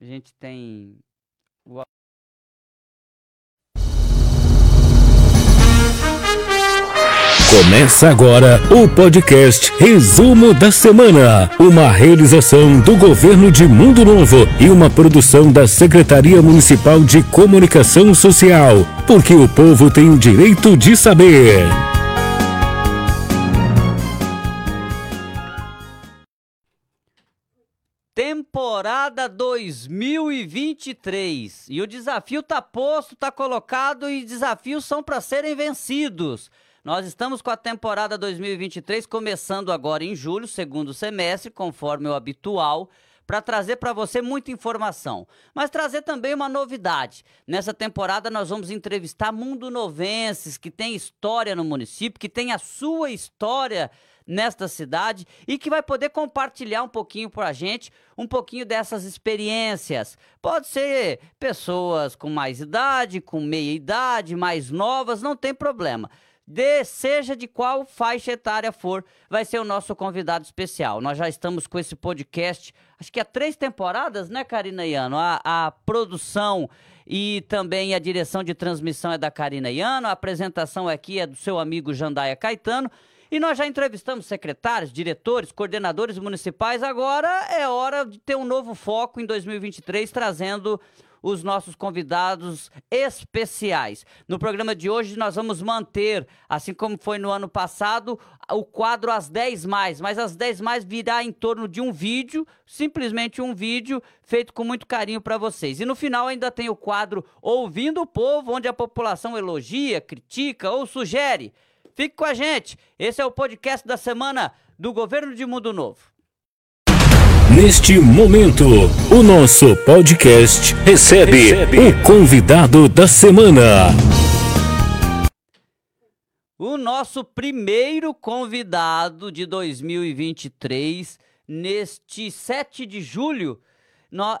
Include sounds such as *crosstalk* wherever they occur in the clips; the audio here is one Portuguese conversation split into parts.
A gente tem o Começa agora o podcast Resumo da Semana, uma realização do governo de Mundo Novo e uma produção da Secretaria Municipal de Comunicação Social, porque o povo tem o direito de saber. Temporada 2023. E o desafio tá posto, tá colocado e desafios são para serem vencidos. Nós estamos com a temporada 2023 começando agora em julho, segundo semestre, conforme o habitual, para trazer para você muita informação, mas trazer também uma novidade. Nessa temporada nós vamos entrevistar mundo novenses que tem história no município, que tem a sua história nesta cidade e que vai poder compartilhar um pouquinho para a gente, um pouquinho dessas experiências. Pode ser pessoas com mais idade, com meia idade, mais novas, não tem problema de seja de qual faixa etária for, vai ser o nosso convidado especial. Nós já estamos com esse podcast, acho que há três temporadas, né, Karina Iano? A, a produção e também a direção de transmissão é da Karina Iano, a apresentação aqui é do seu amigo Jandaia Caetano. E nós já entrevistamos secretários, diretores, coordenadores municipais. Agora é hora de ter um novo foco em 2023, trazendo os nossos convidados especiais. No programa de hoje nós vamos manter, assim como foi no ano passado, o quadro às 10 mais, mas às 10 mais virá em torno de um vídeo, simplesmente um vídeo feito com muito carinho para vocês. E no final ainda tem o quadro Ouvindo o Povo, onde a população elogia, critica ou sugere. Fique com a gente. Esse é o podcast da semana do Governo de Mundo Novo. Neste momento, o nosso podcast recebe, recebe, o convidado da semana. O nosso primeiro convidado de 2023, neste 7 de julho,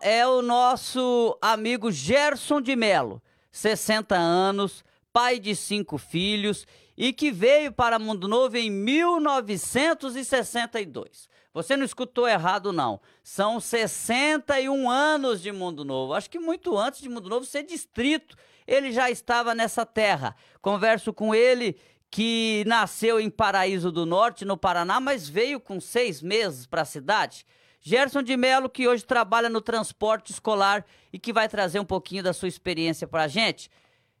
é o nosso amigo Gerson de Melo, 60 anos, pai de cinco filhos e que veio para Mundo Novo em 1962. Você não escutou errado, não. São 61 anos de Mundo Novo. Acho que muito antes de Mundo Novo ser distrito, ele já estava nessa terra. Converso com ele, que nasceu em Paraíso do Norte, no Paraná, mas veio com seis meses para a cidade. Gerson de Melo, que hoje trabalha no transporte escolar e que vai trazer um pouquinho da sua experiência para a gente.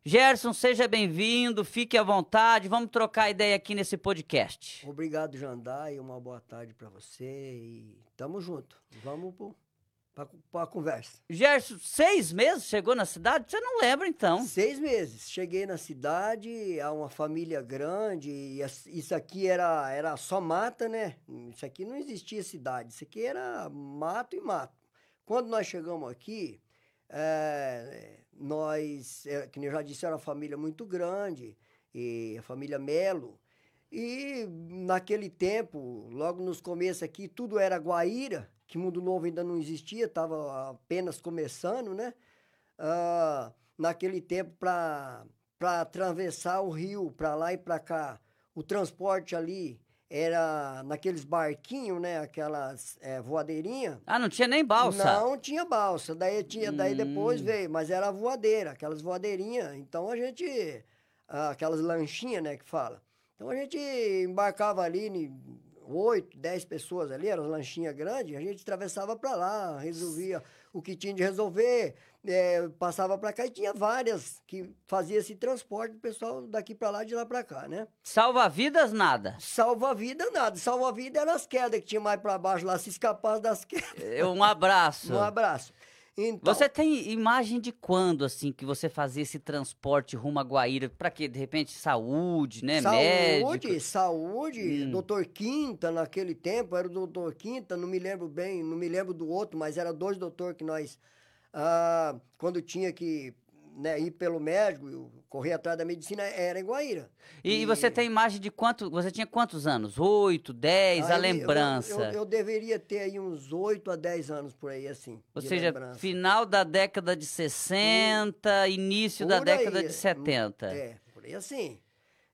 Gerson, seja bem-vindo, fique à vontade, vamos trocar ideia aqui nesse podcast. Obrigado, Jandai, uma boa tarde para você e tamo junto. Vamos para a conversa. Gerson, seis meses chegou na cidade? Você não lembra, então? Seis meses. Cheguei na cidade, há uma família grande, e isso aqui era, era só mata, né? Isso aqui não existia cidade, isso aqui era mato e mato. Quando nós chegamos aqui, é, nós, é, que eu já disse, era uma família muito grande, e a família Melo. E naquele tempo, logo nos começos aqui, tudo era Guaíra, que Mundo Novo ainda não existia, estava apenas começando, né? Ah, naquele tempo, para atravessar o rio para lá e para cá, o transporte ali era naqueles barquinhos, né? Aquelas é, voadeirinhas. Ah, não tinha nem balsa? Não tinha balsa. Daí, tinha, daí depois hum. veio, mas era voadeira, aquelas voadeirinhas. Então a gente. Aquelas lanchinhas, né? Que fala. Então a gente embarcava ali, oito, dez pessoas ali, eram lanchinhas grandes, a gente atravessava para lá, resolvia o que tinha de resolver, é, passava para cá e tinha várias que fazia esse transporte do pessoal daqui para lá, de lá para cá, né? Salva-vidas, nada? Salva-vida, nada. Salva-vida eram as quedas que tinha mais para baixo lá, se escapasse das *laughs* quedas. É, um abraço. um abraço. Então, você tem imagem de quando, assim, que você fazia esse transporte rumo a Guaíra? Para quê? De repente, saúde, né? Saúde, Médico. saúde. Hum. Doutor Quinta, naquele tempo, era o doutor Quinta, não me lembro bem, não me lembro do outro, mas era dois doutores que nós, ah, quando tinha que né, ir pelo médico, correr atrás da medicina, era em Guaíra. E, e, você tem imagem de quanto, você tinha quantos anos? Oito, dez, aí, a lembrança? Eu, eu, eu, deveria ter aí uns oito a dez anos por aí, assim, Ou seja, lembrança. final da década de 60, hum, início da década aí, de 70. É, por aí assim.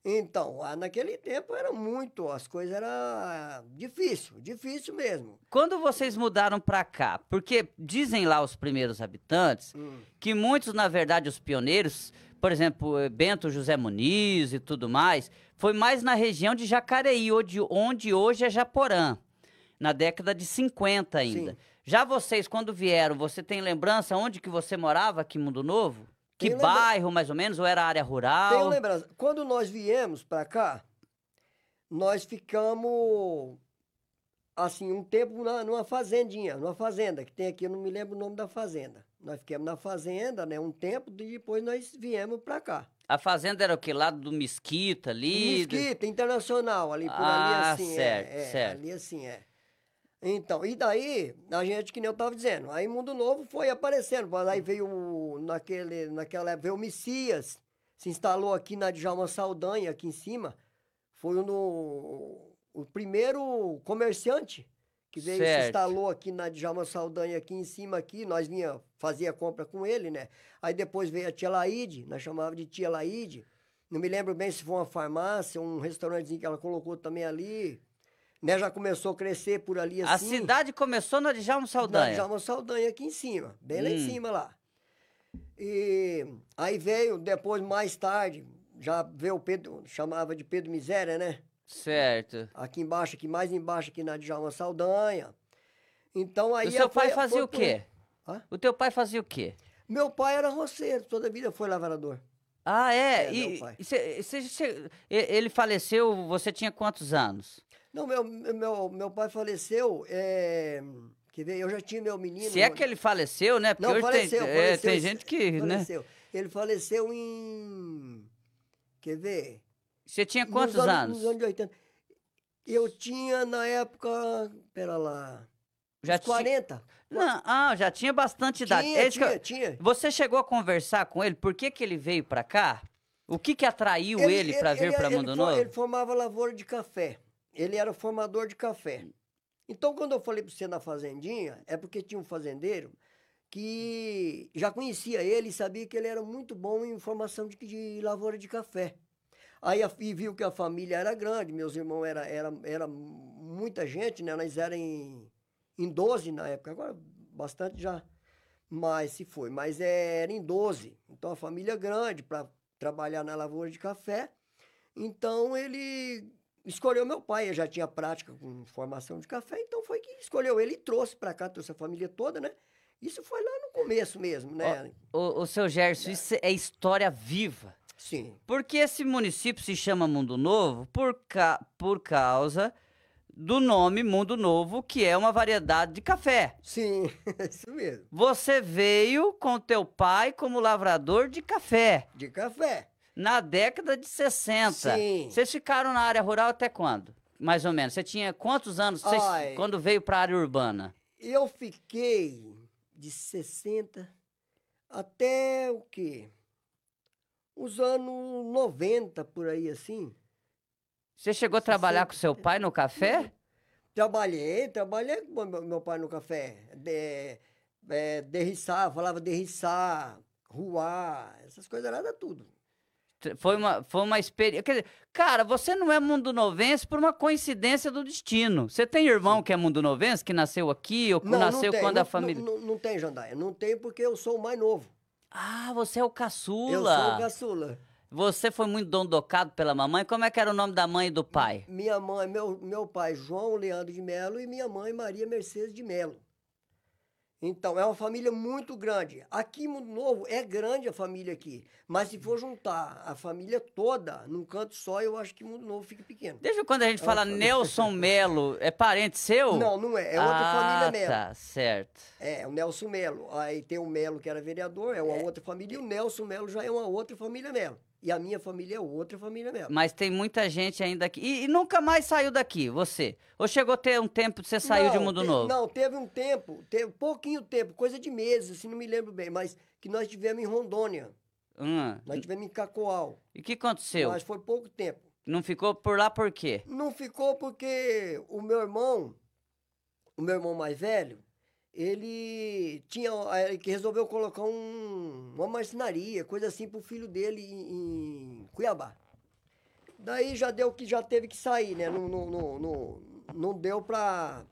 Então, naquele tempo era muito, as coisas eram difícil, difícil mesmo. Quando vocês mudaram para cá, porque dizem lá os primeiros habitantes Hum. que muitos, na verdade, os pioneiros, por exemplo, eh, Bento José Muniz e tudo mais, foi mais na região de Jacareí, onde, onde hoje é Japorã, na década de 50 ainda. Sim. Já vocês, quando vieram, você tem lembrança onde que você morava aqui em Mundo Novo? Que lembra- bairro, mais ou menos, ou era área rural? Tenho lembrança. Quando nós viemos para cá, nós ficamos assim um tempo na, numa fazendinha, numa fazenda que tem aqui, eu não me lembro o nome da fazenda. Nós ficamos na fazenda, né, um tempo e depois nós viemos para cá. A fazenda era o que? Lá do Mesquita ali? do- Mesquita Internacional, ali por Ah, ali assim, certo, é, é, certo. ali assim é. Então, e daí, a gente, que nem eu tava dizendo, aí Mundo Novo foi aparecendo, mas aí veio, o- naquele, naquela época, veio o Messias, se instalou aqui na Djalma Saldanha, aqui em cima, foi no, o primeiro comerciante que veio, Certo. se instalou aqui na Djalma Saldanha, aqui em cima, aqui, nós vinha, fazia compra com ele, né? Aí depois veio a Tia Laide, nós chamava de Tia Laide, não me lembro bem se foi uma farmácia, um restaurantezinho que ela colocou também ali, né? Já começou a crescer por ali A assim. cidade começou na Djalma Na Saldanha. Djalma Saldanha aqui em cima, bem lá Hum. em cima lá. E aí veio, depois, mais tarde, já veio o Pedro, chamava de Pedro Miséria, né? Certo. Aqui embaixo, aqui mais embaixo, aqui na Djalma Saldanha. Então aí... o seu pai foi- fazia foi o quê? Hã? O teu pai fazia o quê? Meu pai era roceiro, toda a vida foi lavrador. Ah, é? É, e, e cê- cê- cê- ele faleceu, você tinha quantos anos? Não, meu, meu, meu pai faleceu, é, quer ver, eu já tinha meu menino... Se é que ele faleceu, né? Porque Não, hoje faleceu, tem, é, faleceu. tem gente que, né? faleceu. Ele faleceu em... Quer ver? Você tinha Nos quantos anos? Nos anos de 80. Eu tinha, na época, pera lá, Já uns 40. Não, ah, já tinha bastante idade. Tinha, É tinha, tinha. Você chegou a conversar com ele? Por que, que ele veio pra cá? O que que atraiu ele, pra vir pra Mundo ele, Novo? Ele formava lavoura de café. Ele era formador de café. Então, quando eu falei para você na fazendinha, é porque tinha um fazendeiro que já conhecia ele e sabia que ele era muito bom em formação de, de lavoura de café. Aí a- e viu que a família era grande, meus irmãos era, era, era muita gente, né? Nós éramos em, em 12 na época, agora bastante já mais se foi, mas era em 12. Então a família é grande para trabalhar na lavoura de café. Então ele escolheu meu pai, ele já tinha prática com formação de café, então foi que escolheu ele e trouxe para cá, trouxe a família toda, né? Isso foi lá no começo mesmo, né? O, o seu Gerson, isso é história viva. Sim. Porque esse município se chama Mundo Novo por, ca... por causa do nome Mundo Novo, que é uma variedade de café. Sim, *laughs* isso mesmo. Você veio com teu pai como lavrador de café De café. na década de 60. Sim. Vocês ficaram na área rural até quando? Mais ou menos. Você tinha quantos anos vocês- quando veio para a área urbana? Eu fiquei de 60 até o quê? Os anos 90, por aí assim. Você chegou a trabalhar 60, com seu pai no café? Trabalhei, trabalhei com meu- meu pai no café. De, é, derriçar, falava derriçar, ruar, essas coisas era tudo. Foi uma, foi uma experiência. Quer dizer, cara, você não é mundo novense por uma coincidência do destino. Você tem irmão que é mundo novense, que nasceu aqui, ou que nasceu tem, quando não, a família. Não, não, não tem, Jandaia. Não tem porque eu sou o mais novo. Ah, você é o caçula. Eu sou o caçula. Você foi muito dondocado pela mamãe. Como é que era o nome da mãe e do pai? Minha mãe, meu, meu pai João Leandro de Melo e minha mãe Maria Mercedes de Melo. Então, é uma família muito grande. Aqui Mundo Novo é grande a família aqui. Mas se for juntar a família toda num canto só, eu acho que Mundo Novo fica pequeno. Desde quando a gente fala Nelson Melo, é parente seu? Não, não é. É outra ah, família Melo. tá, certo. É, o Nelson Melo. Aí tem o Melo, que era vereador, é uma outra família. E o Nelson Melo já é uma outra família Melo. E a minha família é outra família Melo. Mas tem muita gente ainda aqui. E, e nunca mais saiu daqui, você? Ou chegou a ter um tempo que você saiu de Não, Mundo te- Novo? Não, teve um tempo, teve pouquinho tempo, coisa de meses, assim, não me lembro bem, mas que nós tivemos em Rondônia, Hum, nós tivemos em Cacoal, E o que aconteceu? mas foi pouco tempo. Não ficou por lá por quê? Não ficou porque o meu irmão, o meu irmão mais velho, ele tinha, ele que resolveu colocar um, uma marcenaria, coisa assim, pro filho dele em, Cuiabá. Daí já deu que já teve que sair, né? Não, não, não, não, deu pra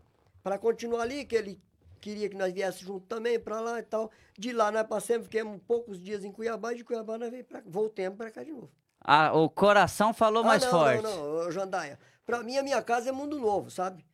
continuar ali, que ele queria que nós viéssemos junto também pra lá e tal. De lá nós passamos, fiquemos poucos dias em Cuiabá, e de Cuiabá nós pra, voltemos pra cá de novo. Ah, o coração falou mais ah, não, forte. Não, não, Jandaia. Pra mim, a minha casa é mundo novo, sabe?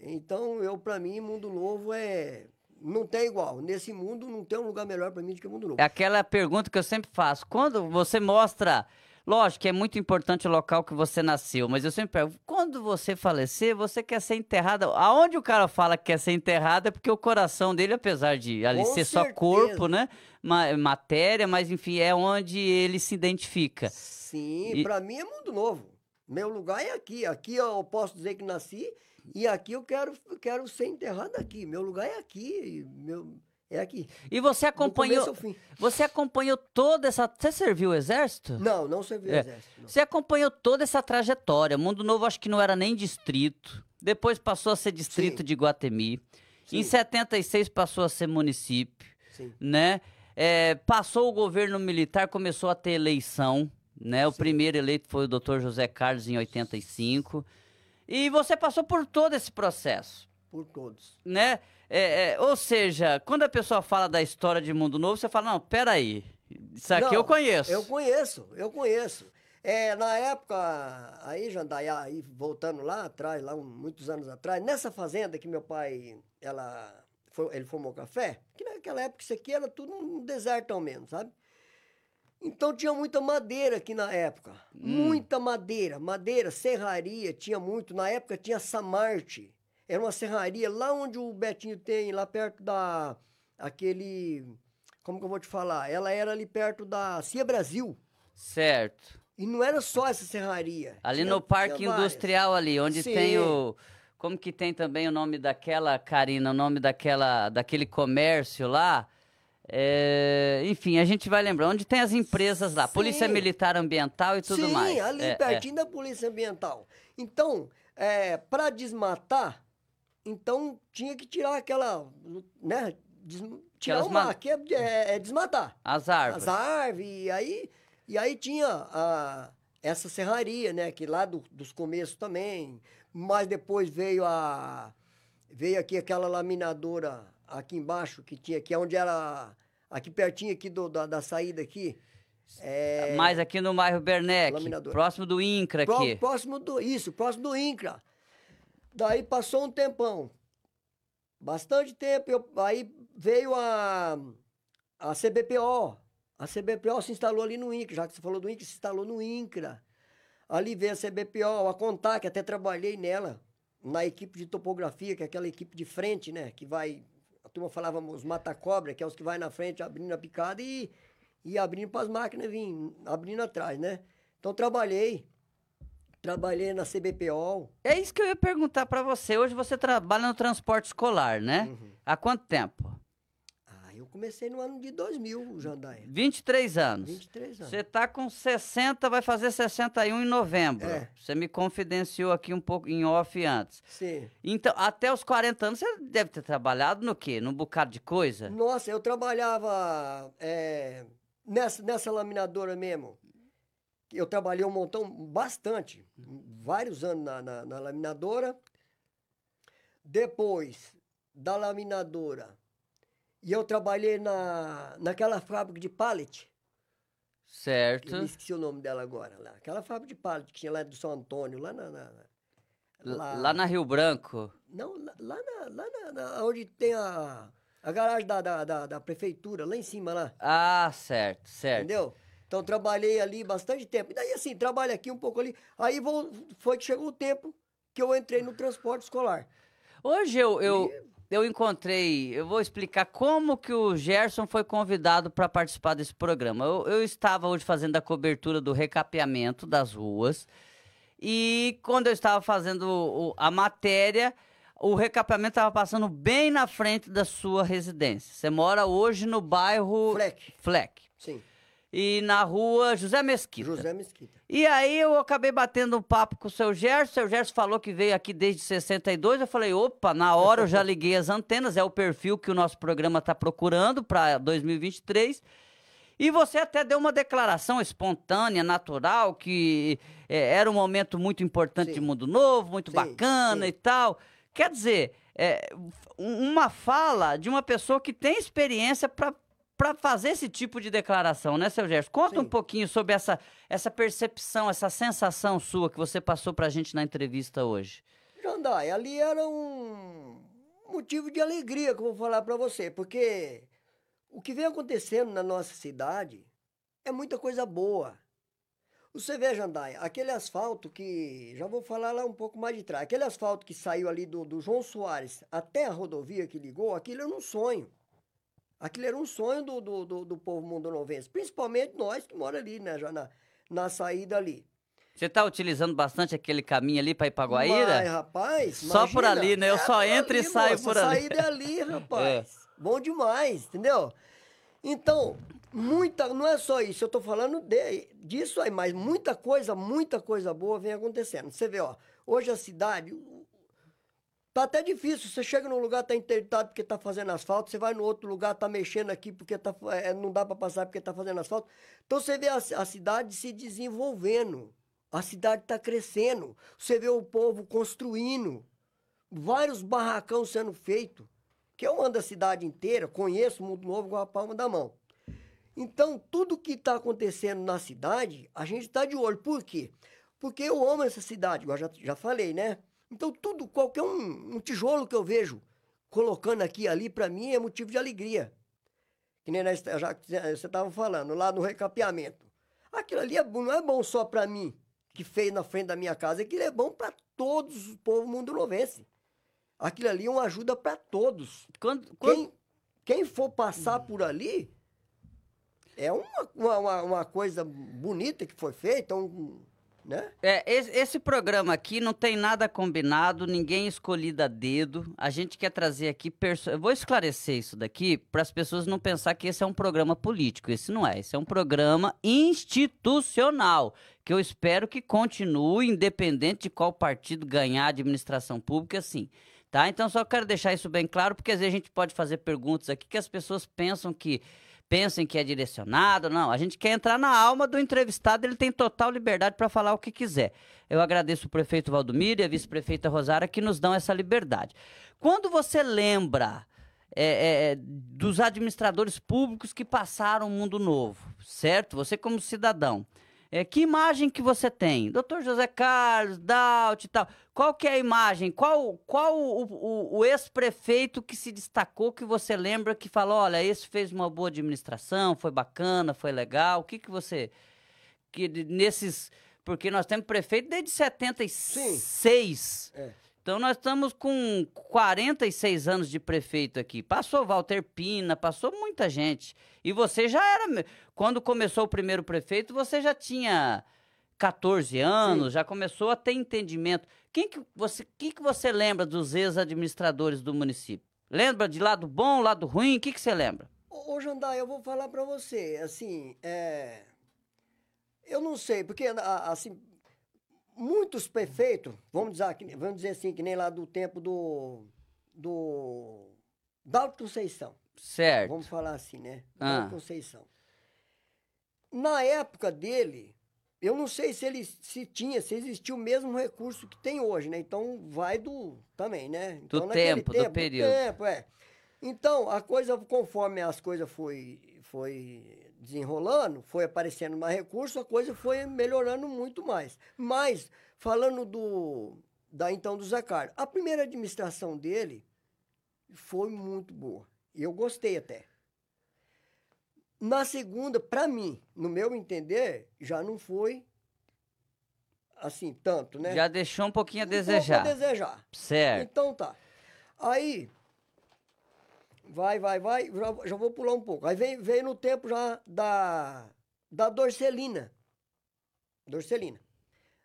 Então, eu, pra mim, mundo novo é. Não tem igual. Nesse mundo, não tem um lugar melhor pra mim do que mundo novo. É aquela pergunta que eu sempre faço. Quando você mostra. Lógico que é muito importante o local que você nasceu, mas eu sempre pergunto, quando você falecer, você quer ser enterrado? Aonde o cara fala que quer ser enterrado é porque o coração dele, apesar de ali Com ser só certeza. corpo, né? Ma- matéria, mas enfim, é onde ele se identifica. Sim, E- pra mim é mundo novo. Meu lugar é aqui. Aqui eu posso dizer que nasci e aqui eu quero, quero ser enterrado aqui. Meu lugar é aqui. Meu, é aqui. E você acompanhou. Você acompanhou toda essa. Você serviu o exército? Não, não serviu É. exército. não. Você acompanhou toda essa trajetória. Mundo Novo acho que não era nem distrito. Depois passou a ser distrito Sim. de Guatemi. Em Sim. 76 passou a ser município, Sim. né? É, passou o governo militar, começou a ter eleição, né? O Sim. primeiro eleito foi o Dr. José Carlos em 85. E você passou por todo esse processo, Por todos. né? É, é, ou seja, quando a pessoa fala da história de Mundo Novo, você fala, não, peraí, isso aqui Não, eu conheço. Eu conheço, eu conheço. É, na época, aí, Jandaia, aí voltando lá atrás, lá um- muitos anos atrás, nessa fazenda que meu pai, ela, foi- ele formou café, que naquela época isso aqui era tudo um desertão mesmo, sabe? Então tinha muita madeira aqui na época. Muita madeira. Madeira, serraria, tinha muito. Na época tinha Samarte. Era uma serraria lá onde o Betinho tem, lá perto da. aquele. Como que eu vou te falar? Ela era ali perto da Cia Brasil. Certo. E não era só essa serraria. Ali Tinha- no Parque. Industrial ali, onde Sim. tem o... Como que tem também o nome daquela, Karina, o nome daquela, daquele comércio lá? É, enfim, a gente vai lembrar. Onde tem as empresas lá, Polícia Sim. Militar Ambiental e tudo Sim, mais. ali É, é. pertinho da Polícia Ambiental. Então, é, para desmatar, então tinha que tirar aquela, né? des- tirar Aquelas o ma- mar, que é, é- é desmatar. As árvores. As árvores, e aí, e aí tinha a, essa serraria, né? Que lá do- dos começos também. Mas depois veio a. Veio aqui aquela laminadora aqui embaixo, que tinha, que é onde era. Aqui pertinho aqui do, da, da saída aqui. É, Mais aqui no bairro Bernec, Laminador. próximo do INCRA Pró- aqui. Próximo do. Isso, próximo do INCRA. Daí passou um tempão. Bastante tempo. eu- aí veio a, a CBPO. A CBPO se instalou ali no INCRA. Já que você falou do INCRA, se instalou no INCRA. Ali veio a CBPO, a Contac, até trabalhei nela. Na equipe de topografia, que é aquela equipe de frente, né? Que vai. Turma falava os mata-cobra, que é os que vai na frente abrindo a picada e, e abrindo para as máquinas vir abrindo atrás, né? Então trabalhei. Trabalhei na CBPO. É isso que eu ia perguntar pra você. Hoje você trabalha no transporte escolar, né? Uhum. Há quanto tempo? Eu comecei no ano de 2000, Jandaia. 23 anos. 23 anos. Você tá com 60, vai fazer 61 em novembro. É. Você me confidenciou aqui um pouco em off antes. Sim. Então, até os 40 anos, você deve ter trabalhado no quê? Num bocado de coisa? Nossa, eu trabalhava é, nessa, nessa laminadora mesmo. Eu trabalhei um montão, bastante, vários anos na, na, na laminadora. Depois da laminadora, e eu trabalhei na, naquela fábrica de pallet. Certo. Eu esqueci o nome dela agora. Lá. Aquela fábrica de pallet que tinha lá do São Antônio, lá na. na- Lá, lá na Rio Branco. Não, lá, lá, na, lá na, na- onde tem a, a garagem da, da, da, da prefeitura, lá em cima lá. Ah, certo, certo. Entendeu? Então trabalhei ali bastante tempo. E daí assim, trabalho aqui um pouco ali. Aí vou, foi que chegou o tempo que eu entrei no transporte escolar. Hoje eu, eu, eu encontrei, eu vou explicar como que o Gerson foi convidado para participar desse programa. Eu, eu estava hoje fazendo a cobertura do recapeamento das ruas e quando eu estava fazendo o- a matéria, o recapeamento estava passando bem na frente da sua residência. Você mora hoje no bairro Fleck. Fleck Sim. E na rua José Mesquita. José Mesquita. E aí eu acabei batendo um papo com o seu Gerson. O seu Gerson falou que veio aqui desde 62. Eu falei, opa, na hora eu já liguei as antenas. É o perfil que o nosso programa está procurando para 2023. E você até deu uma declaração espontânea, natural, que é, era um momento muito importante Sim. de Mundo Novo, muito Sim, bacana sim. e tal. Quer dizer, é, uma fala de uma pessoa que tem experiência para para fazer esse tipo de declaração, né, seu Gerson? Conta um Sim. pouquinho sobre essa, essa percepção, essa sensação sua que você passou pra gente na entrevista hoje. Jandai, ali era um motivo de alegria que eu vou falar para você, porque o que vem acontecendo na nossa cidade é muita coisa boa. Você vê, Jandai, aquele asfalto que. Já vou falar lá um pouco mais de trás. Aquele asfalto que saiu ali do, do João Soares até a rodovia que ligou, aquilo era um sonho. Aquilo era um sonho do, do, do, do povo mundonovense, principalmente nós que moramos ali, né, já na, na saída ali. Você tá utilizando bastante aquele caminho ali pra Ipaguaíra? Mas, rapaz, Só por ali, né? Eu é só entro e ali, saio moça, por ali. saída é ali, *laughs* rapaz. Bom demais, entendeu? Então, muita, não é só isso, eu tô falando de, disso aí, mas muita coisa, muita coisa boa vem acontecendo. Você vê, ó, hoje a cidade tá até difícil. Você chega num lugar, tá interditado porque tá fazendo asfalto, você vai no outro lugar, tá mexendo aqui porque tá, é, não dá para passar porque tá fazendo asfalto. Então você vê a, a cidade se desenvolvendo. A cidade está crescendo. Você vê o povo construindo. Vários barracão sendo feitos. Que eu ando a cidade inteira, conheço o Mundo Novo com a palma da mão. Então, tudo que está acontecendo na cidade, a gente está de olho. Por quê? Porque eu amo essa cidade, igual já, já falei, né? Então, tudo, qualquer um, um tijolo que eu vejo colocando aqui e ali, para mim, é motivo de alegria. Que nem já, você estava falando, lá no recapeamento. Aquilo ali é não é bom só para mim, que fez na frente da minha casa, aquilo é bom para todos o povo mundo novense. Aquilo ali é uma ajuda para todos. Quando, quando- Quem, quem for passar por ali, é uma, uma, uma- uma coisa bonita que foi feita, um, né? É, esse, esse programa aqui não tem nada combinado, ninguém escolhido a dedo. A gente quer trazer aqui. perso- vou esclarecer isso daqui para as pessoas não pensar que esse é um programa político. Esse não é. Esse é um programa institucional. Que eu espero que continue, independente de qual partido ganhar a administração pública, sim. Tá? Então, só quero deixar isso bem claro, porque às vezes a gente pode fazer perguntas aqui que as pessoas pensam que pensem que é direcionado. Não, a gente quer entrar na alma do entrevistado, ele tem total liberdade para falar o que quiser. Eu agradeço o prefeito Valdomiro e a vice-prefeita Rosara que nos dão essa liberdade. Quando você lembra é, é, dos administradores públicos que passaram o mundo novo, certo? Você como cidadão. É, que imagem que você tem? Doutor José Carlos, Daut e tal. Qual que é a imagem? Qual, qual o, o- o ex-prefeito que se destacou que você lembra que falou, olha, esse fez uma boa administração, foi bacana, foi legal? O que que você... Que nesses... Porque nós temos prefeito desde 76. É. Então nós estamos com 46 anos de prefeito aqui. Passou Walter Pina, passou muita gente. E você já era. Quando começou o primeiro prefeito, você já tinha 14 anos, já começou a ter entendimento. Quem que você, que que você lembra dos ex-administradores do município? Lembra de lado bom, lado ruim? O que, que você lembra? Ô, Jandai, eu vou falar para você, assim, é... Eu não sei, porque, assim, muitos prefeitos, vamos dizer, vamos dizer assim, que nem lá do tempo do... do... Dalto Conceição. Certo. Vamos falar assim, né? Ah. Da Conceição. Na época dele, eu não sei se ele se tinha, se existia o mesmo recurso que tem hoje, né? Então vai do também, né? Então, naquele tempo, do período. tempo, é. Então, a coisa, conforme as coisas foi, foi desenrolando, foi aparecendo mais recurso, a coisa foi melhorando muito mais. Mas, falando do, da então do Zé Carlos, a primeira administração dele foi muito boa. Eu gostei até. Na segunda, para mim, no meu entender, já não foi assim tanto, né? Já deixou um pouquinho a Um pouco desejar. a desejar. Certo. Então tá. Aí, vai, vai, vai, já, já vou pular um pouco. Aí vem, veio no tempo já da, da Dorcelina. Dorcelina.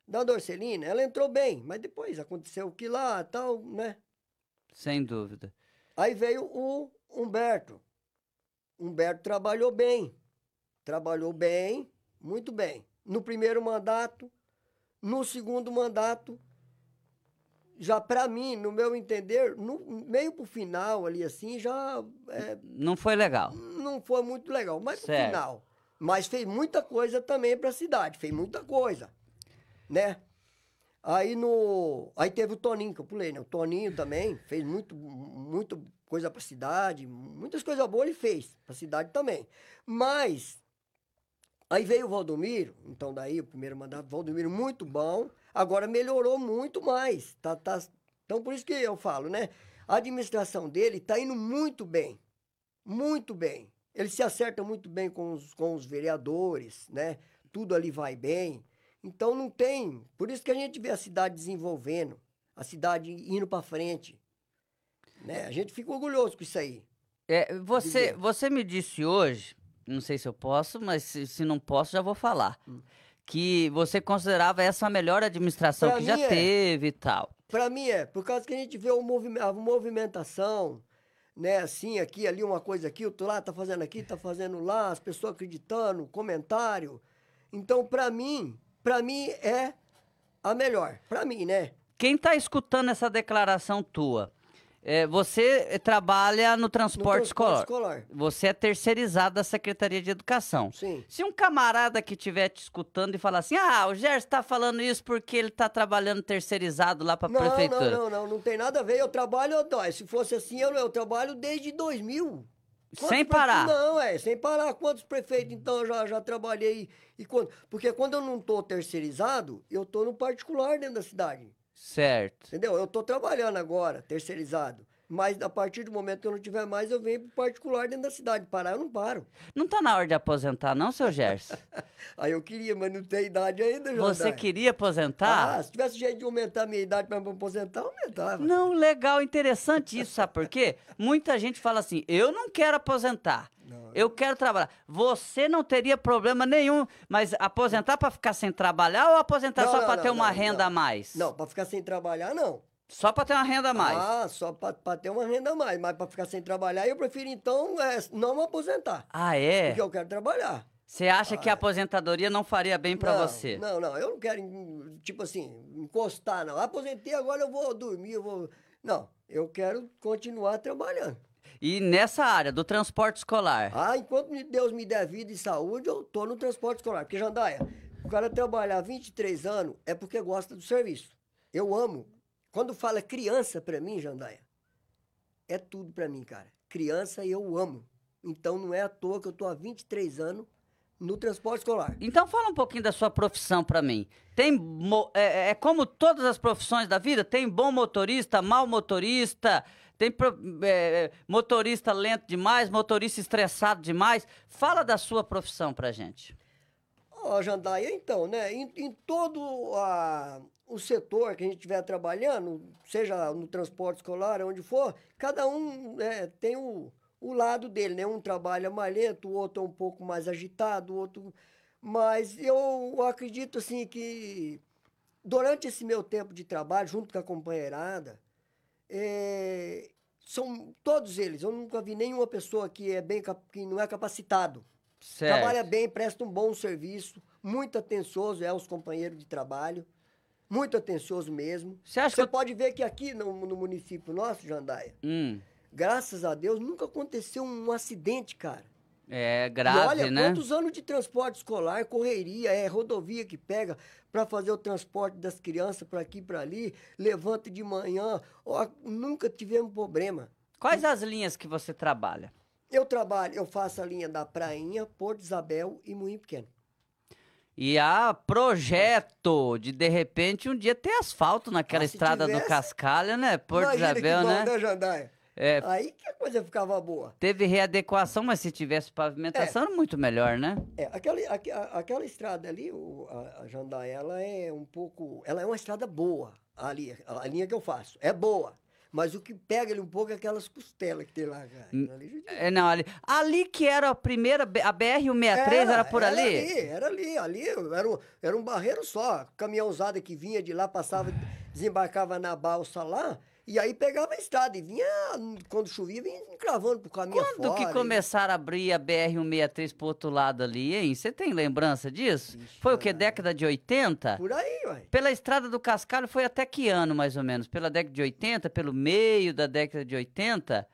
Da Dorcelina, ela entrou bem, mas depois aconteceu o que lá, tal, né? Sem dúvida. Aí veio o Humberto. Humberto trabalhou bem. Trabalhou bem, muito bem. No primeiro mandato, no segundo mandato, já para mim, no meu entender, no meio pro final ali assim, já é, Não foi legal. não foi muito legal. Mas pro Certo. final, Mas fez muita coisa também para a cidade, fez muita coisa, né? Aí no, aí teve o Toninho que eu pulei, né? O Toninho também fez muito, muito coisa para a cidade, muitas coisas boas ele fez para a cidade também. Mas aí veio o Valdomiro, então daí o primeiro mandato, Valdomiro muito bom, agora melhorou muito mais. Tá, tá, então por isso que eu falo, né? A administração dele está indo muito bem, muito bem. Ele se acerta muito bem com os, com os vereadores, né? Tudo ali vai bem. Então não tem. Por isso que a gente vê a cidade desenvolvendo, a cidade indo para frente. Né? A gente fica orgulhoso com isso aí. É, você, você me disse hoje, não sei se eu posso, mas se, se não posso, já vou falar. Hum. Que você considerava essa a melhor administração pra que já é. teve e tal. Para mim é, por causa que a gente vê o movi a movimentação, né, assim, aqui, ali, uma coisa aqui, outro lá, tá fazendo aqui, tá fazendo lá, as pessoas acreditando, comentário. Então, para mim, para mim é a melhor. Para mim, né? Quem tá escutando essa declaração tua, é, você trabalha no transporte, no escolar. escolar. Você é terceirizado da Secretaria de Educação. Sim. Se um camarada que estiver te escutando e falar assim, ah, o Gerson está falando isso porque ele está trabalhando terceirizado lá para a prefeitura. Não, não, não, não tem nada a ver. Eu trabalho, se fosse assim, eu, eu trabalho desde 2000. Quantos sem parar? Não, é, sem parar. Quantos prefeitos, então, eu já, já trabalhei? E quando, porque quando eu não estou terceirizado, eu estou no particular dentro da cidade. Certo. Entendeu? Eu estou trabalhando agora, terceirizado. Mas a partir do momento que eu não tiver mais, eu venho pro particular dentro da cidade. Parar, eu não paro. Não tá na hora de aposentar, não, seu Gerson? *laughs* Aí eu queria, mas não tem idade ainda, João. Você queria aposentar? Ah, se tivesse jeito de aumentar a minha idade para me aposentar, eu aumentava. Não, legal, interessante isso, sabe por quê? Muita gente fala assim: eu não quero aposentar. Não, eu quero trabalhar. Você não teria problema nenhum, mas aposentar para ficar sem trabalhar ou aposentar não, só para ter uma renda a mais? Não, para ficar sem trabalhar, não. Só para ter uma renda a mais? Ah, só para ter uma renda a mais. Mas para ficar sem trabalhar, eu prefiro então é, não aposentar. Ah, é? Porque eu quero trabalhar. Você acha ah, que a aposentadoria não faria bem para você? Não, não, eu não quero, tipo assim, encostar, não. Aposentei, agora eu vou dormir, eu vou. Não, eu quero continuar trabalhando. E nessa área do transporte escolar? Ah, enquanto Deus me der vida e saúde, eu tô no transporte escolar. Porque, Jandaia, o cara trabalhar 23 anos é porque gosta do serviço. Eu amo quando fala criança para mim, Jandaia, é tudo para mim, cara. Criança eu amo. Então não é à toa que eu tô há 23 anos no transporte escolar. Então fala um pouquinho da sua profissão para mim. Tem é, é, como todas as profissões da vida, tem bom motorista, mau motorista, tem é, motorista lento demais, motorista estressado demais. Fala da sua profissão pra gente. Ó, oh, Jandaia, então, né, em, em todo a, o setor que a gente estiver trabalhando, seja no transporte escolar, onde for, cada um é, tem o, o lado dele, né? Um trabalha mais lento, o outro é um pouco mais agitado, o outro... Mas eu acredito, assim, que durante esse meu tempo de trabalho, junto com a companheirada, é, são todos eles. Eu nunca vi nenhuma pessoa que é bem que não é capacitado. Certo. Trabalha bem, presta um bom serviço, muito atencioso é os companheiros de trabalho muito atencioso mesmo. Você acha Você que... pode ver que aqui no, no município nosso, Jandaia, hum. graças a Deus, nunca aconteceu um acidente, cara. É grave, e olha, né? quantos anos de transporte escolar, correria, é rodovia que pega para fazer o transporte das crianças para aqui e para ali, levanta de manhã, ó, nunca tivemos problema. Quais as linhas que você trabalha? Eu trabalho, eu faço a linha da Prainha, Porto Isabel e Moinho Pequeno. E há projeto de, de repente, um dia ter asfalto naquela ah, estrada tivesse, do Cascalho, né? Porto Isabel, né? né Jandaia? É, Aí que a coisa ficava boa. Teve readequação, mas se tivesse pavimentação, é, muito melhor, né? É, aquela, a, aquela estrada ali, o, a, a Jandaia, ela é um pouco. Ela é uma estrada boa, ali, a linha que eu faço. É boa. Mas o que pega ele um pouco é aquelas costelas que tem lá, cara. Ali, é, não, ali, ali que era a primeira, a BR-163, era, era, por era ali? ali? Era ali, ali era um, era um barreiro só. Caminhãozada que vinha de lá, passava, desembarcava na balsa lá, e aí pegava a estrada e vinha, quando chovia, vinha cravando pro caminho Quando fora, que começaram a abrir a BR-163 pro outro lado ali, hein? Você tem lembrança disso? Ixi, foi o que, década de 80? Por aí, ué. Pela estrada do Cascalho foi até que ano, mais ou menos? Pela década de 80, pelo meio da década de 80?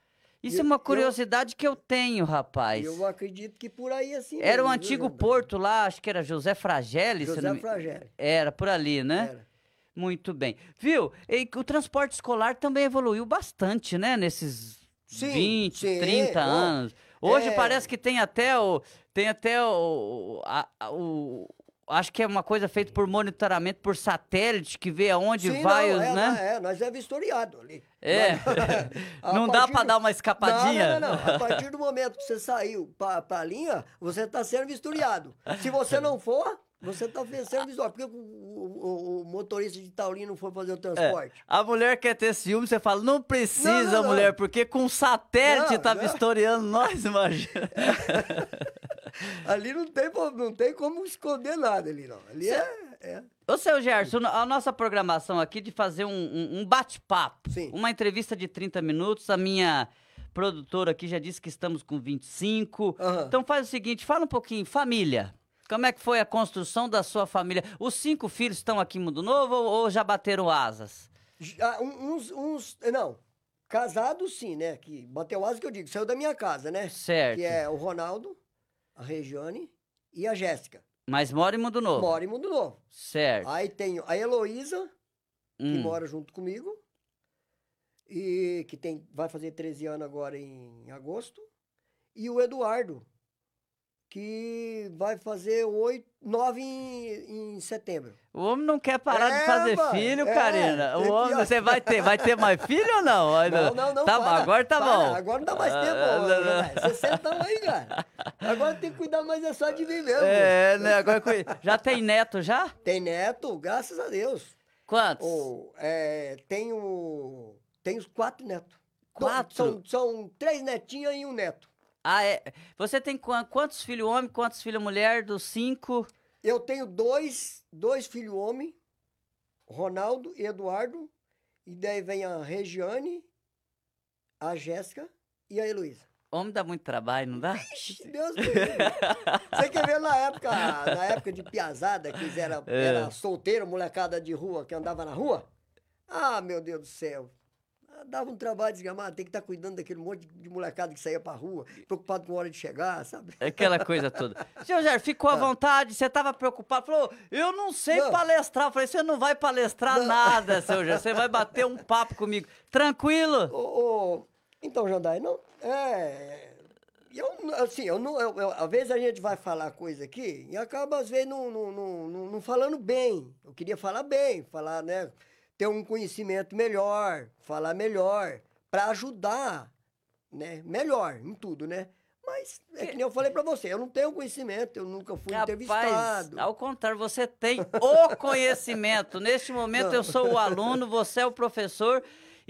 Isso é Eu- uma eu- curiosidade que eu tenho, rapaz. Eu acredito que por aí é assim Era o mesmo, viu, antigo porto lá, acho que era José Fragelli. José não Fragéli. Era, por ali, né? Era. Muito bem. Viu? E o transporte escolar também evoluiu bastante, né? Nesses Sim, 20, sim, 30 ó, anos. Hoje é. parece que tem até o. Tem até o. a- a- o- acho que é uma coisa feita por monitoramento por satélite que vê aonde Sim, vai não, os, é, né? É, nós é vistoriado ali. É. *laughs* *laughs* A Não dá do- dar uma escapadinha? Não, não, não, não. A partir do momento que você saiu pra, pra linha, você tá sendo vistoriado. Se você *laughs* não for, você tá sendo vistoriado. Por que o, o- o motorista de Taurino não foi fazer o É, transporte? a mulher quer ter ciúme, você fala, não precisa, Não, não, não. mulher, porque com satélite tá vistoriando nós, imagina. *laughs* Ali não tem, não tem como esconder nada ali, não. Ali é, é. Ô, seu Gerson, a nossa programação aqui de fazer um, um- um bate-papo, Sim. uma entrevista de 30 minutos, a minha produtora aqui já disse que estamos com 25. Aham. Então faz o seguinte, fala um pouquinho, família. Como é que foi a construção da sua família? Os cinco filhos estão aqui em Mundo Novo ou, já bateram asas? Já, um- uns, uns. Não. Casado, sim, né? Que bateu asa que eu digo, saiu da minha casa, né? Certo. Que é o Ronaldo, a Regiane e a Jéssica. Mas mora em Mundo Novo. Mora em Mundo Novo. Certo. Aí tenho a Heloísa, que Hum. mora junto comigo. E que tem, vai fazer 13 anos agora em agosto. E o Eduardo, que vai fazer 8, 9 em, em setembro. O homem não quer parar de É, fazer mano, filho, é, Karina. O homem, *laughs* você vai ter, vai ter mais filho ou não? Não, não, não. Tá bom, para, agora tá para, bom. Agora não dá mais tempo, Ah, não, não. Jonai. 60 anos aí, cara. Agora tem que cuidar mais é só de mim mesmo. É, né? Agora, cui- já tem neto já? Tem neto, graças a Deus. Quantos? Ou, é, tenho, tenho quatro netos. Quatro? São, são três netinhas e um neto. Ah, é. Você tem qua- quantos filhos homem, quantos filhos mulher? Dos cinco? Eu tenho dois, dois filhos homens, Ronaldo e Eduardo. E daí vem a Regiane, a Jéssica e a Heloísa. Homem dá muito trabalho, não dá? Ixi, Deus me livre. Você quer ver na época, na época de piazada, que era, É. era solteiro, molecada de rua, que andava na rua? Ah, meu Deus do céu. Dava um trabalho desgramado, tem que estar cuidando daquele monte de molecada que saía pra rua, preocupado com a hora de chegar, sabe? Aquela coisa toda. *laughs* Seu Jair, ficou à vontade, você estava preocupado, falou, eu não sei. Não. palestrar. Eu falei, você não vai palestrar nada, seu Jair, você vai bater um papo comigo. Tranquilo? Ô, ô, então, Jandai, não. É. Eu, assim, eu não. Eu, eu- às vezes a gente vai falar coisa aqui e acaba, às vezes, não, não, não, não, não falando bem. Eu queria falar bem, falar, né? Ter um conhecimento melhor, falar melhor, para ajudar, né? Melhor em tudo, né? Mas é que nem eu falei pra você, eu não tenho conhecimento, eu nunca fui Rapaz, entrevistado. ao contrário, você tem o conhecimento. Neste momento eu sou o aluno, você é o professor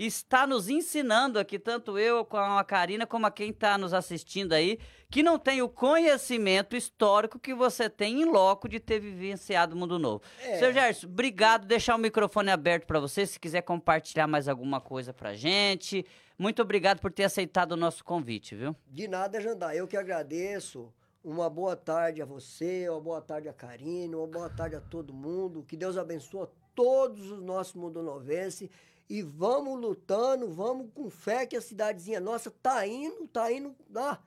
está nos ensinando aqui, tanto eu com a Karina, como a quem está nos assistindo aí, que não tem o conhecimento histórico que você tem em loco de ter vivenciado o Mundo Novo. É. Seu Gerson, obrigado. Deixar o microfone aberto para você, se quiser compartilhar mais alguma coisa pra gente. Muito obrigado por ter aceitado o nosso convite, viu? De nada, Jandai. Eu que agradeço. Uma boa tarde a você, uma boa tarde a Karine, uma boa tarde a todo mundo. Que Deus abençoe todos os nossos mundonovenses. E vamos lutando, vamos com fé que a cidadezinha nossa tá indo, tá indo, ah,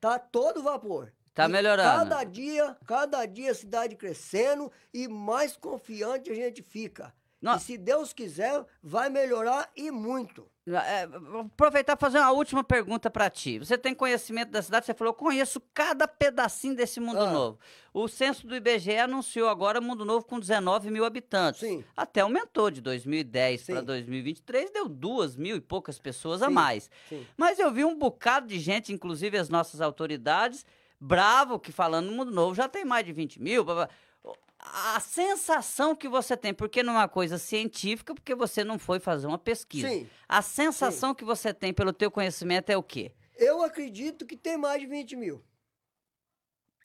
tá todo vapor. Tá E melhorando. Cada dia, cada dia a cidade crescendo e mais confiante a gente fica. Não. E se Deus quiser, vai melhorar e muito. É, vou aproveitar e fazer uma última pergunta para ti. Você tem conhecimento da cidade? Você falou, conheço cada pedacinho desse Mundo Ah. Novo. O censo do IBGE anunciou agora Mundo Novo com 19 mil habitantes. Sim. Até aumentou de 2010 para Sim. 2023, deu duas mil e poucas pessoas a Sim, mais. sim. Mas eu vi um bocado de gente, inclusive as nossas autoridades, bravo que falando no Mundo Novo já tem mais de 20 mil. blá, blá. A sensação que você tem, porque não é uma coisa científica, porque você não foi fazer uma pesquisa. Sim. A sensação que você tem pelo teu conhecimento é o quê? Eu acredito que tem mais de 20 mil.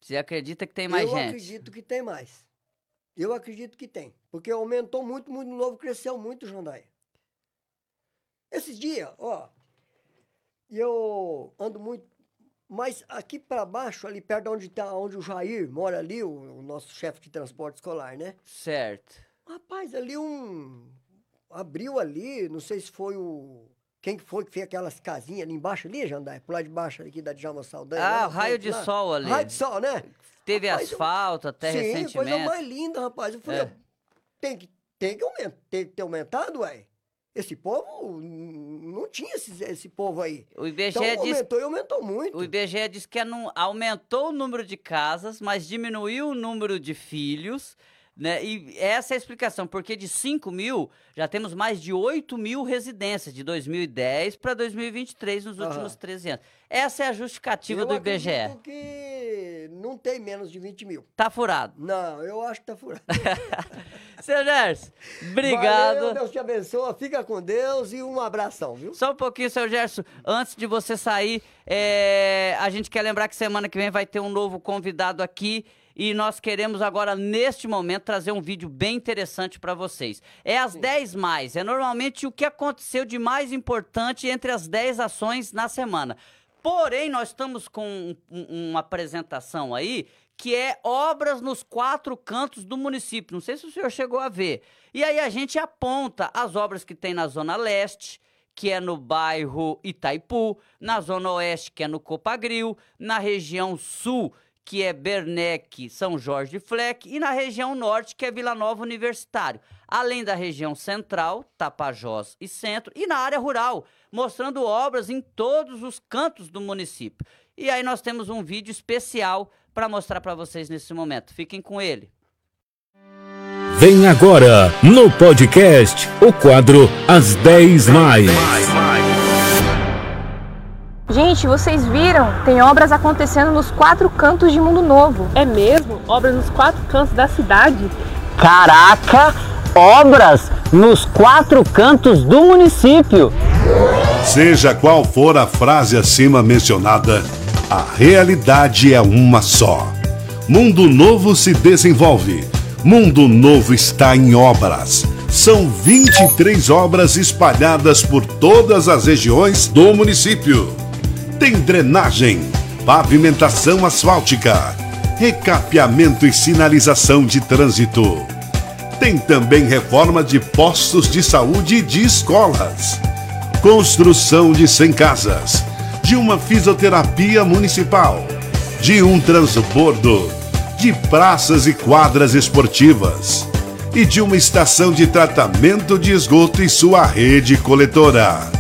Você acredita que tem mais eu gente? acredito que tem mais. Eu acredito que tem. Porque aumentou muito, muito novo, cresceu muito, Jandai. Esses dias, ó, eu ando muito. Mas aqui para baixo, ali perto de onde, tá, onde o Jair mora ali, o, o nosso chefe de transporte escolar, né? Certo. Rapaz, ali um. Abriu ali, não sei se foi o. Quem que foi que fez aquelas casinhas ali embaixo ali, Jandai? Por lá de baixo aqui da Djalma Saldanha. Ah, na raio de lá. sol ali. Raio de sol, né? Teve Rapaz, eu- asfalto até Sim, coisa recentemente. mais linda, rapaz. Eu falei, É. tem, que, tem, que aumentar, tem que ter aumentado, ué. Esse povo, não tinha esse, esse povo aí. O IBGE Então diz aumentou e aumentou muito. O IBGE diz que não- aumentou o número de casas, mas diminuiu o número de filhos. Né? E essa é a explicação, porque de 5 mil, já temos mais de 8 mil residências, de 2010 para 2023, nos últimos 13 anos. Essa é a justificativa eu do IBGE. acredito que não tem menos de 20 mil. Tá furado. Não, eu acho que tá furado. *laughs* Seu Gerson, obrigado. Valeu, Deus te abençoe, fica com Deus e um abração, viu? Só um pouquinho, seu Gerson. Antes de você sair, é, a gente quer lembrar que semana que vem vai ter um novo convidado aqui. E nós queremos agora, neste momento, trazer um vídeo bem interessante para vocês. É as 10 mais. É normalmente o que aconteceu de mais importante entre as 10 ações na semana. Porém, nós estamos com um- uma apresentação aí que é obras nos quatro cantos do município. Não sei se o senhor chegou a ver. E aí a gente aponta as obras que tem na Zona Leste, que é no bairro Itaipu, na Zona Oeste, que é no Copagril, na região Sul, que é Bernec, São Jorge de Fleck, e na região Norte, que é Vila Nova Universitário. Além da região Central, Tapajós e Centro, e na área rural, mostrando obras em todos os cantos do município. E aí nós temos um vídeo especial para mostrar para vocês nesse momento. Fiquem com ele. Vem agora, no podcast, o quadro As 10 Mais. Gente, vocês viram? Tem obras acontecendo nos quatro cantos de Mundo Novo. É mesmo? Obras nos quatro cantos da cidade? Caraca, obras nos quatro cantos do município. Seja qual for a frase acima mencionada, a realidade é uma só. Mundo Novo se desenvolve. Mundo Novo está em obras. São 23 obras espalhadas por todas as regiões do município. Tem drenagem, pavimentação asfáltica, recapeamento e sinalização de trânsito. Tem também reforma de postos de saúde e de escolas construção de 100 casas, de uma fisioterapia municipal, de um transbordo, de praças e quadras esportivas e de uma estação de tratamento de esgoto e sua rede coletora.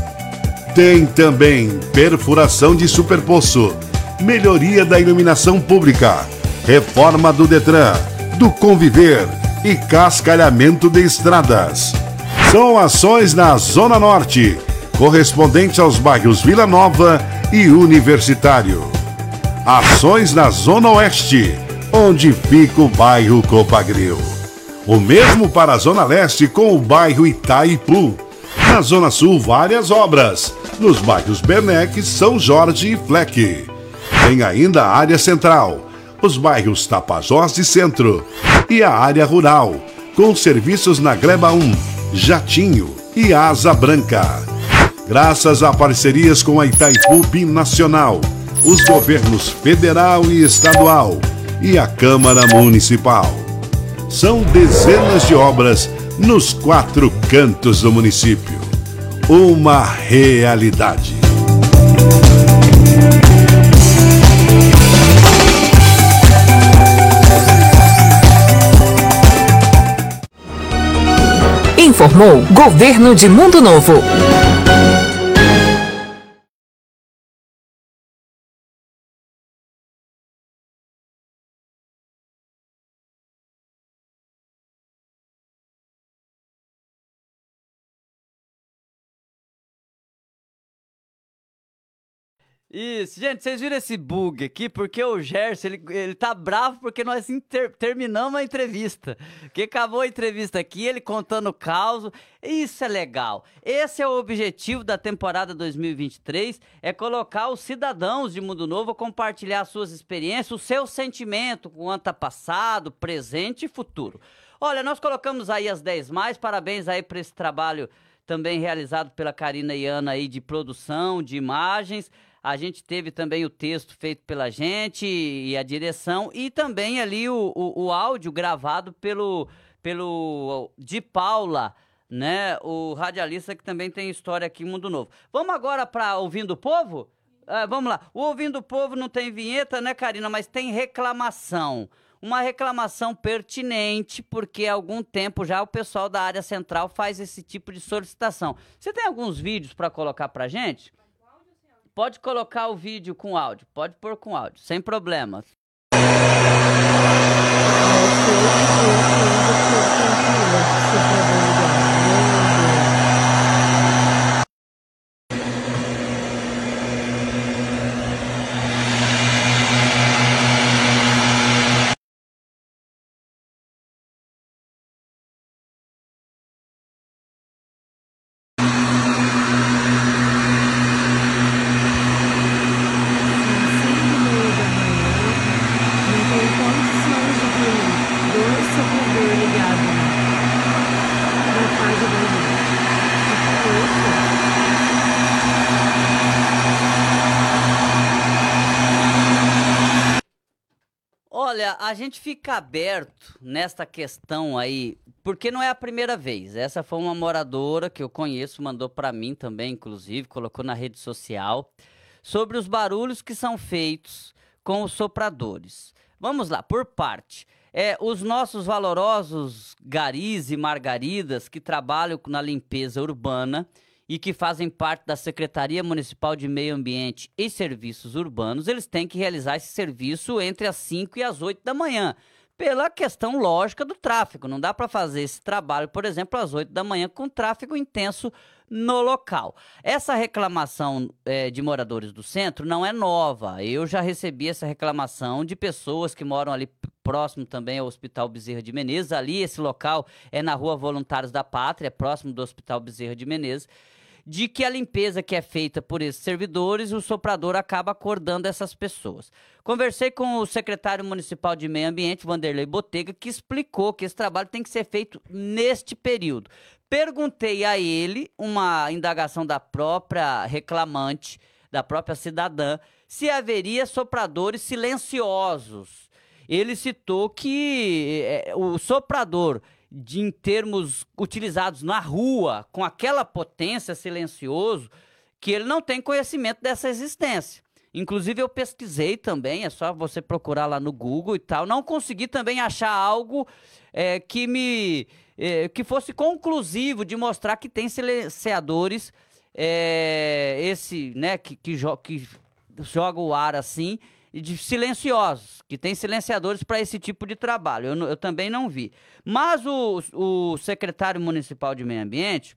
Tem também perfuração de superpoço, melhoria da iluminação pública, reforma do Detran, do Conviver e cascalhamento de estradas. São ações na Zona Norte, correspondente aos bairros Vila Nova e Universitário. Ações na Zona Oeste, onde fica o bairro Copagril. O mesmo para a Zona Leste com o bairro Itaipu. Na Zona Sul, várias obras, nos bairros Bernec, São Jorge e Fleck. Tem ainda a área central, os bairros Tapajós e Centro, e a área rural, com serviços na Gleba 1, Jatinho e Asa Branca. Graças a parcerias com a Itaipu Binacional, os governos federal e estadual e a Câmara Municipal. São dezenas de obras nos quatro cantos do município. Uma realidade. Informou Governo de Mundo Novo. Isso, gente, vocês viram esse bug aqui? Porque o Gerson, ele, ele tá bravo porque nós inter- terminamos a entrevista. Que acabou a entrevista aqui, ele contando o caos. Isso é legal. Esse é o objetivo da temporada 2023, é colocar os cidadãos de Mundo Novo a compartilhar suas experiências, o seu sentimento quanto a passado, presente e futuro. Olha, nós colocamos aí as 10 mais, parabéns aí para esse trabalho também realizado pela Karina e Ana aí de produção, de imagens. A gente teve também o texto feito pela gente e a direção e também ali o, o, o áudio gravado pelo, pelo de Paula né? O radialista que também tem história aqui Mundo Novo. Vamos agora para Ouvindo o Povo? Ah, vamos lá. O Ouvindo o Povo não tem vinheta, né, Karina? Mas tem reclamação. Uma reclamação pertinente, porque há algum tempo já o pessoal da área central faz esse tipo de solicitação. Você tem alguns vídeos para colocar para gente? Pode colocar o vídeo com áudio, pode pôr com áudio, sem problema. Olha, a gente fica aberto nesta questão aí, porque não é a primeira vez. Essa foi uma moradora que eu conheço, mandou para mim também, inclusive, colocou na rede social, sobre os barulhos que são feitos com os sopradores. Vamos lá, por parte. É, os nossos valorosos garis e margaridas que trabalham na limpeza urbana e que fazem parte da Secretaria Municipal de Meio Ambiente e Serviços Urbanos, eles têm que realizar esse serviço entre as 5 e as 8 da manhã, pela questão lógica do tráfego. Não dá para fazer esse trabalho, por exemplo, às 8 da manhã com tráfego intenso no local. Essa reclamação é, de moradores do centro não é nova. Eu já recebi essa reclamação de pessoas que moram ali próximo também ao Hospital Bezerra de Menezes. Ali, esse local é na Rua Voluntários da Pátria, próximo do Hospital Bezerra de Menezes de que a limpeza que é feita por esses servidores, o soprador acaba acordando essas pessoas. Conversei com o secretário municipal de Meio Ambiente, Vanderlei Botega, que explicou que esse trabalho tem que ser feito neste período. Perguntei a ele, uma indagação da própria reclamante, da própria cidadã, se haveria sopradores silenciosos. Ele citou que é, o soprador de em termos utilizados na rua, com aquela potência silencioso, que ele não tem conhecimento dessa existência. Inclusive eu pesquisei também, é só você procurar lá no Google e tal. Não consegui também achar algo é, que me é, que fosse conclusivo de mostrar que tem silenciadores é, esse, né, que, que, jo que joga o ar assim de silenciosos, que tem silenciadores para esse tipo de trabalho. Eu, eu, também não vi. Mas o, o secretário municipal de meio ambiente,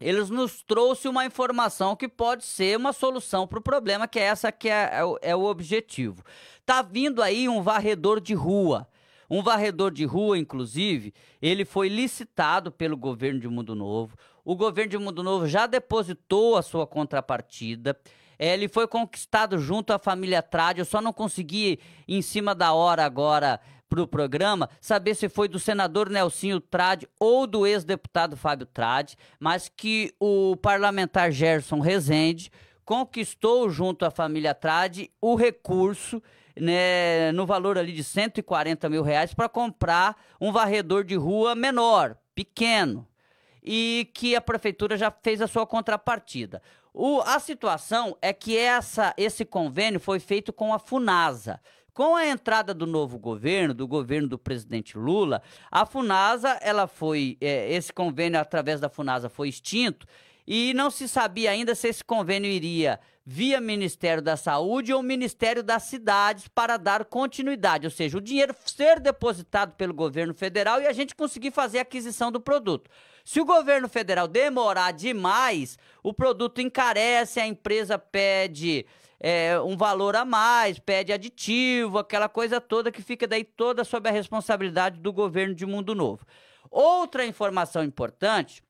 eles nos trouxe uma informação que pode ser uma solução para o problema, que é essa que é, é, é o objetivo. Tá vindo aí um varredor de rua. Um varredor de rua, inclusive, ele foi licitado pelo governo de Mundo Novo. O governo de Mundo Novo já depositou a sua contrapartida. É, ele foi conquistado junto à família Trade. Eu só não consegui, em cima da hora agora, para o programa, saber se foi do senador Nelsinho Trade ou do ex-deputado Fábio Trade, mas que o parlamentar Gerson Rezende conquistou junto à família Trade o recurso né, no valor ali de 140 mil reais para comprar um varredor de rua menor, pequeno, e que a prefeitura já fez a sua contrapartida. O, a situação é que essa, esse convênio foi feito com a FUNASA. Com a entrada do novo governo, do governo do presidente Lula, a FUNASA, ela foi, é, esse convênio através da FUNASA foi extinto e não se sabia ainda se esse convênio iria via Ministério da Saúde ou Ministério das Cidades para dar continuidade, ou seja, o dinheiro ser depositado pelo governo federal e a gente conseguir fazer a aquisição do produto. Se o governo federal demorar demais, o produto encarece, a empresa pede é, um valor a mais, pede aditivo, aquela coisa toda que fica daí toda sob a responsabilidade do governo de Mundo Novo. Outra informação importante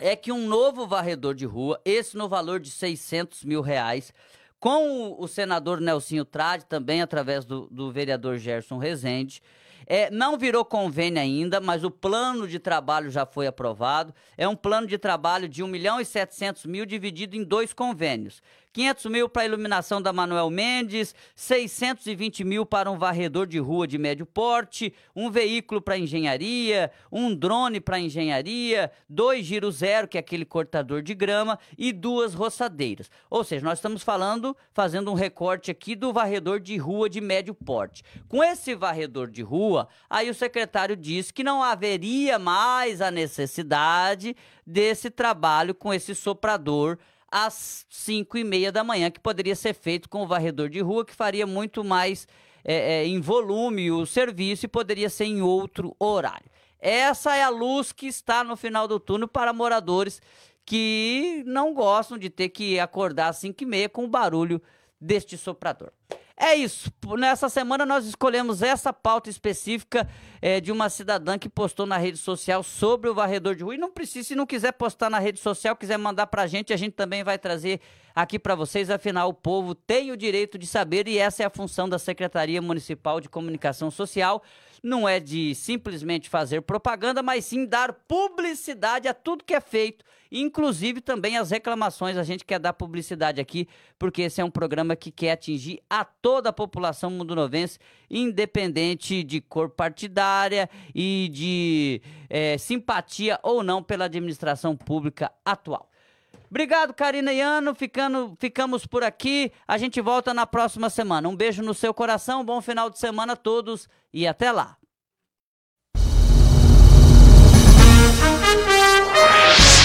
é que um novo varredor de rua, esse no valor de 600 mil reais, com o, senador Nelsinho Trade, também através do, do vereador Gerson Rezende, é, não virou convênio ainda, mas o plano de trabalho já foi aprovado. É um plano de trabalho de 1 milhão e 700 mil dividido em dois convênios, 500 mil para a iluminação da Manuel Mendes, 620 mil para um varredor de rua de médio porte, um veículo para engenharia, um drone para engenharia, dois giro zero, que é aquele cortador de grama, e duas roçadeiras. Ou seja, nós estamos falando, fazendo um recorte aqui do varredor de rua de médio porte. Com esse varredor de rua, aí o secretário disse que não haveria mais a necessidade desse trabalho com esse soprador às 5 e meia da manhã, que poderia ser feito com o varredor de rua, que faria muito mais é, é, em volume o serviço e poderia ser em outro horário. Essa é a luz que está no final do túnel para moradores que não gostam de ter que acordar às 5 e meia com o barulho deste soprador. É isso. Nessa semana nós escolhemos essa pauta específica é, de uma cidadã que postou na rede social sobre o varredor de rua. E não precisa, se não quiser postar na rede social, quiser mandar pra gente, a gente também vai trazer aqui para vocês. Afinal, o povo tem o direito de saber e essa é a função da Secretaria Municipal de Comunicação Social não é de simplesmente fazer propaganda, mas sim dar publicidade a tudo que é feito, inclusive também as reclamações. A gente quer dar publicidade aqui, porque esse é um programa que quer atingir a toda a população mundonovense, independente de cor partidária e de é, simpatia ou não pela administração pública atual. Obrigado, Karina e Ano. Ficando, ficamos por aqui. A gente volta na próxima semana. Um beijo no seu coração, bom final de semana a todos e até lá.